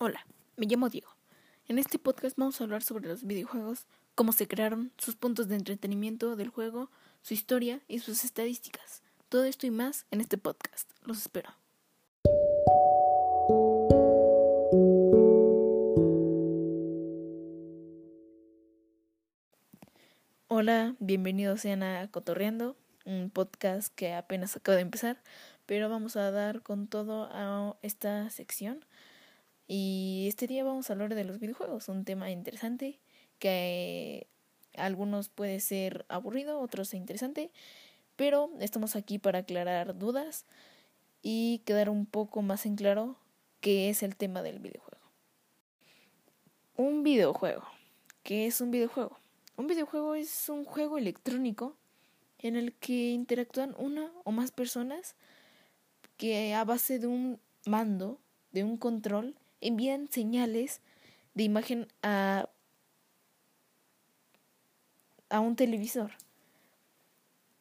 Hola, me llamo Diego. En este podcast vamos a hablar sobre los videojuegos, cómo se crearon, sus puntos de entretenimiento del juego, su historia y sus estadísticas. Todo esto y más en este podcast. Los espero. Hola, bienvenidos sean a Cotorreando, un podcast que apenas acaba de empezar, pero vamos a dar con todo a esta sección. Y este día vamos a hablar de los videojuegos, un tema interesante que a algunos puede ser aburrido, otros interesante, pero estamos aquí para aclarar dudas y quedar un poco más en claro qué es el tema del videojuego. Un videojuego. ¿Qué es un videojuego? Un videojuego es un juego electrónico en el que interactúan una o más personas que a base de un mando, de un control, envían señales de imagen a, a un televisor.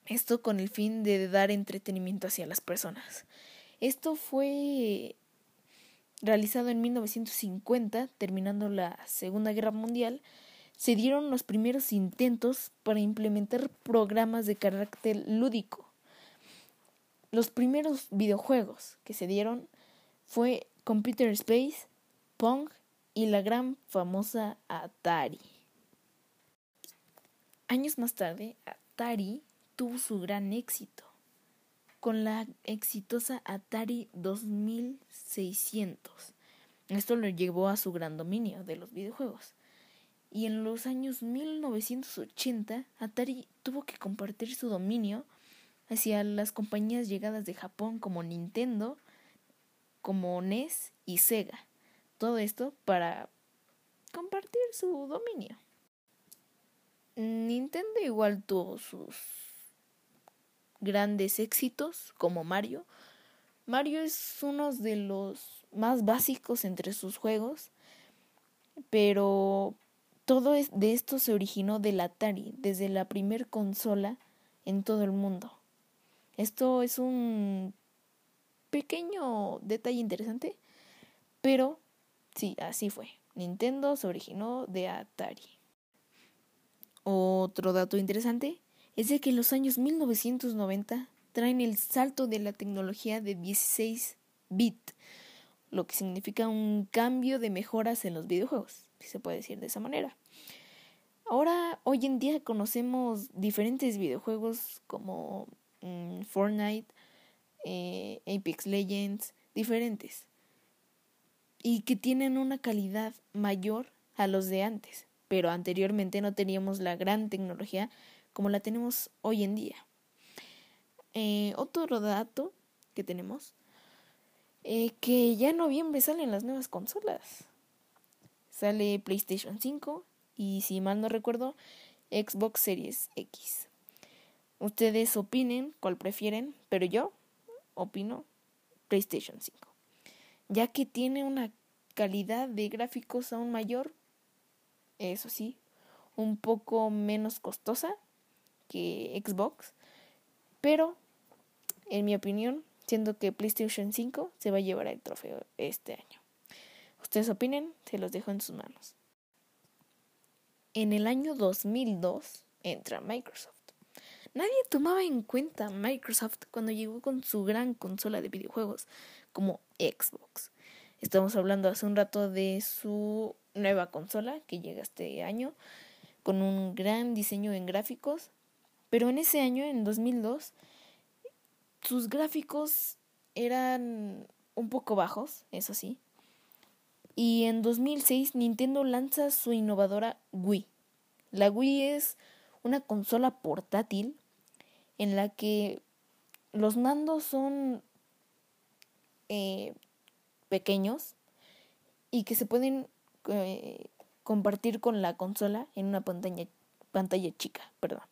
Esto con el fin de dar entretenimiento hacia las personas. Esto fue realizado en 1950, terminando la Segunda Guerra Mundial, se dieron los primeros intentos para implementar programas de carácter lúdico los primeros videojuegos que se dieron fue Computer Space, Pong y la gran famosa Atari. Años más tarde, Atari tuvo su gran éxito con la exitosa Atari 2600. Esto lo llevó a su gran dominio de los videojuegos. Y en los años 1980, Atari tuvo que compartir su dominio hacia las compañías llegadas de Japón como Nintendo, como NES y Sega. Todo esto para compartir su dominio. Nintendo igual tuvo sus grandes éxitos como Mario. Mario es uno de los más básicos entre sus juegos, pero todo de esto se originó del Atari, desde la primer consola en todo el mundo. Esto es un pequeño detalle interesante, pero sí, así fue. Nintendo se originó de Atari. Otro dato interesante es de que los años 1990 traen el salto de la tecnología de 16 bit, lo que significa un cambio de mejoras en los videojuegos, si se puede decir de esa manera. Ahora, hoy en día conocemos diferentes videojuegos como Mm, Fortnite, eh, Apex Legends, diferentes. Y que tienen una calidad mayor a los de antes. Pero anteriormente no teníamos la gran tecnología como la tenemos hoy en día. Eh, otro dato que tenemos, eh, que ya en noviembre salen las nuevas consolas. Sale PlayStation 5 y si mal no recuerdo, Xbox Series X. Ustedes opinen cuál prefieren, pero yo opino PlayStation 5, ya que tiene una calidad de gráficos aún mayor, eso sí, un poco menos costosa que Xbox, pero en mi opinión, siendo que PlayStation 5 se va a llevar el trofeo este año. Ustedes opinen, se los dejo en sus manos. En el año 2002 entra Microsoft Nadie tomaba en cuenta Microsoft cuando llegó con su gran consola de videojuegos como Xbox. Estamos hablando hace un rato de su nueva consola que llega este año con un gran diseño en gráficos, pero en ese año, en 2002, sus gráficos eran un poco bajos, eso sí. Y en 2006 Nintendo lanza su innovadora Wii. La Wii es una consola portátil en la que los mandos son eh, pequeños y que se pueden eh, compartir con la consola en una pantalla, pantalla chica, perdón.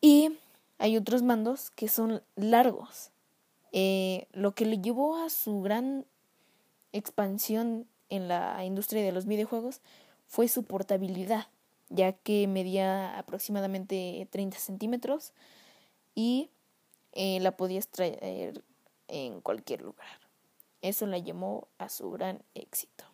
Y hay otros mandos que son largos, eh, lo que le llevó a su gran expansión en la industria de los videojuegos fue su portabilidad ya que medía aproximadamente 30 centímetros y eh, la podías traer en cualquier lugar. Eso la llamó a su gran éxito.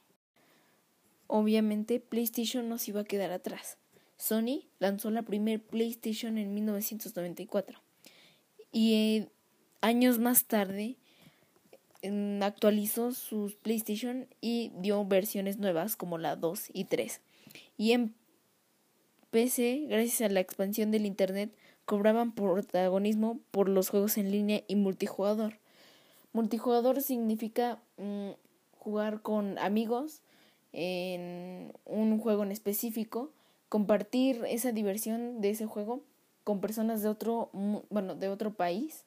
Obviamente PlayStation no se iba a quedar atrás. Sony lanzó la primer PlayStation en 1994 y eh, años más tarde actualizó sus PlayStation y dio versiones nuevas como la 2 y 3. Y PC, gracias a la expansión del Internet, cobraban protagonismo por los juegos en línea y multijugador. Multijugador significa mm, jugar con amigos en un juego en específico, compartir esa diversión de ese juego con personas de otro, bueno, de otro país,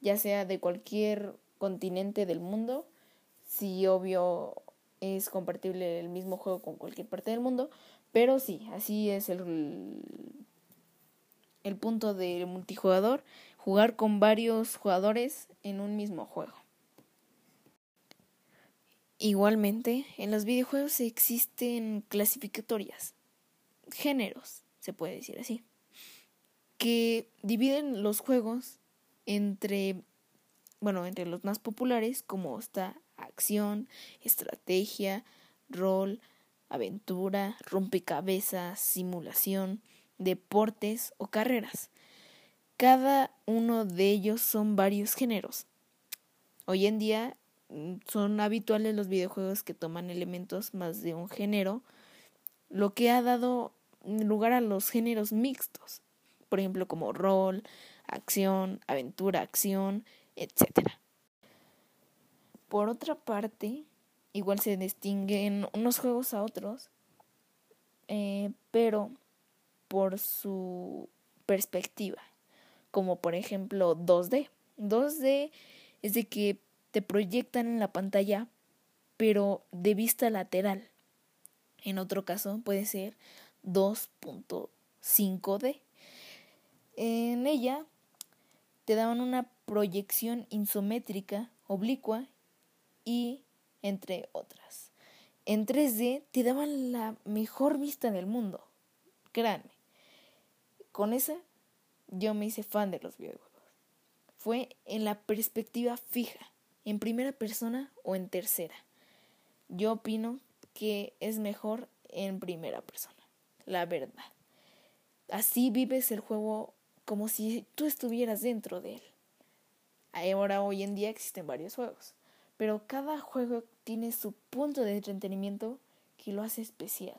ya sea de cualquier continente del mundo, si obvio es compatible el mismo juego con cualquier parte del mundo, pero sí, así es el, el punto del multijugador, jugar con varios jugadores en un mismo juego. Igualmente, en los videojuegos existen clasificatorias, géneros, se puede decir así, que dividen los juegos entre bueno, entre los más populares, como está acción, estrategia, rol, aventura, rompecabezas, simulación, deportes o carreras. Cada uno de ellos son varios géneros. Hoy en día mm, son habituales los videojuegos que toman elementos más de un género, lo que ha dado lugar a los géneros mixtos, por ejemplo como rol, acción, aventura, acción, etc. Por otra parte, igual se distinguen unos juegos a otros, eh, pero por su perspectiva, como por ejemplo 2D. 2D es de que te proyectan en la pantalla, pero de vista lateral. En otro caso puede ser 2.5D. En ella te daban una proyección isométrica, oblicua y entre otras. En 3D te daban la mejor vista del mundo. Créanme. Con esa yo me hice fan de los videojuegos. Fue en la perspectiva fija, en primera persona o en tercera. Yo opino que es mejor en primera persona, la verdad. Así vives el juego como si tú estuvieras dentro de él. Ahora, hoy en día existen varios juegos, pero cada juego tiene su punto de entretenimiento que lo hace especial.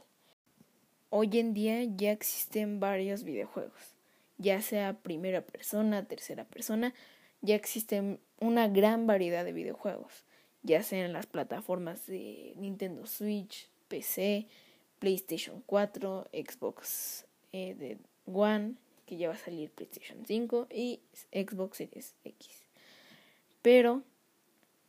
Hoy en día ya existen varios videojuegos, ya sea primera persona, tercera persona, ya existen una gran variedad de videojuegos, ya sea en las plataformas de Nintendo Switch, PC, PlayStation 4, Xbox eh, One, que ya va a salir PlayStation 5 y Xbox Series X. Pero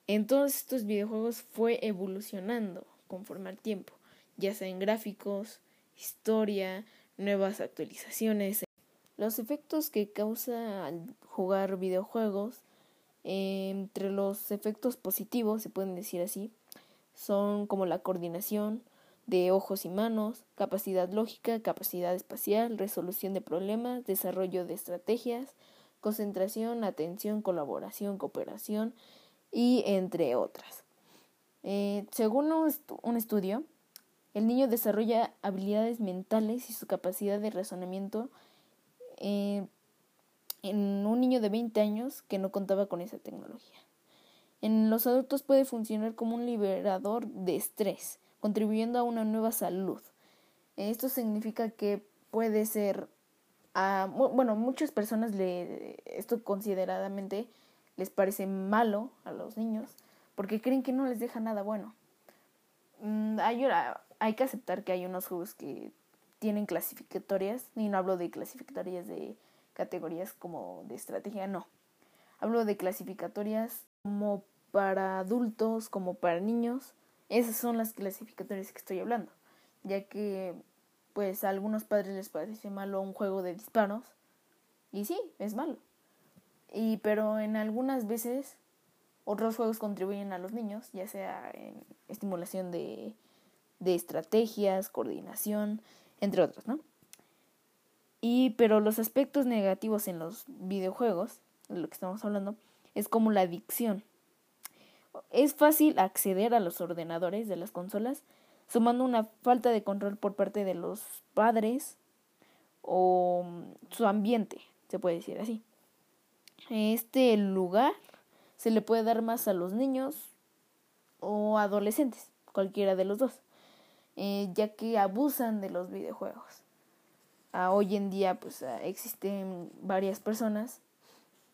en todos estos videojuegos fue evolucionando conforme al tiempo, ya sea en gráficos, historia, nuevas actualizaciones. Los efectos que causa al jugar videojuegos, entre los efectos positivos, se pueden decir así, son como la coordinación, de ojos y manos, capacidad lógica, capacidad espacial, resolución de problemas, desarrollo de estrategias, concentración, atención, colaboración, cooperación y entre otras. Eh, según un, estudio, el niño desarrolla habilidades mentales y su capacidad de razonamiento eh, en un niño de 20 años que no contaba con esa tecnología. En los adultos puede funcionar como un liberador de estrés, contribuyendo a una nueva salud. Esto significa que puede ser, a, bueno, muchas personas le, esto consideradamente les parece malo a los niños porque creen que no les deja nada bueno. Mm, hay, que aceptar que hay unos juegos que tienen clasificatorias, y no hablo de clasificatorias de categorías como de estrategia, no. Hablo de clasificatorias como para adultos, como para niños, esas son las clasificatorias que estoy hablando, ya que pues a algunos padres les parece malo un juego de disparos y sí, es malo. Y pero en algunas veces otros juegos contribuyen a los niños, ya sea en estimulación de, de estrategias, coordinación, entre otros, ¿no? Y pero los aspectos negativos en los videojuegos, de lo que estamos hablando, es como la adicción es fácil acceder a los ordenadores de las consolas, sumando una falta de control por parte de los padres o su ambiente, se puede decir así. Este lugar se le puede dar más a los niños o adolescentes, cualquiera de los dos, eh, ya que abusan de los videojuegos. Ah, hoy en día pues ah, existen varias personas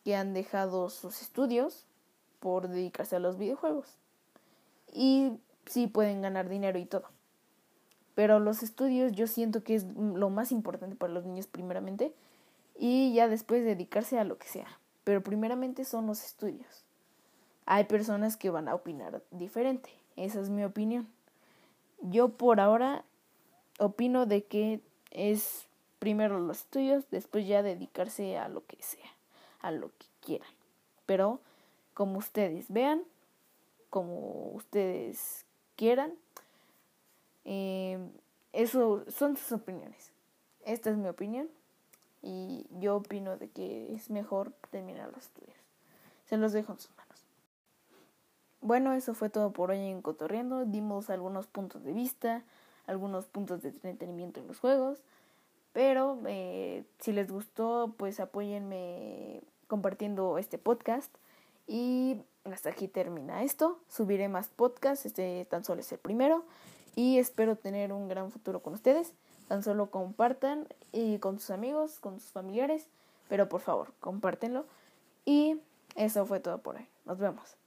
que han dejado sus estudios por dedicarse a los videojuegos. Y sí pueden ganar dinero y todo. Pero los estudios yo siento que es lo más importante para los niños primeramente y ya después dedicarse a lo que sea. Pero primeramente son los estudios. Hay personas que van a opinar diferente. Esa es mi opinión. Yo por ahora opino de que es primero los estudios, después ya dedicarse a lo que sea, a lo que quieran. Pero como ustedes vean, como ustedes quieran, eh, eso son sus opiniones. Esta es mi opinión y yo opino de que es mejor terminar los estudios. Se los dejo en sus manos. Bueno, eso fue todo por hoy en Cotorriendo. Dimos algunos puntos de vista, algunos puntos de entretenimiento en los juegos. Pero eh, si les gustó, pues apóyenme compartiendo este podcast. Y hasta aquí termina esto. Subiré más podcasts. Este tan solo es el primero. Y espero tener un gran futuro con ustedes. Tan solo compartan y con sus amigos, con sus familiares. Pero por favor, compártenlo. Y eso fue todo por hoy. Nos vemos.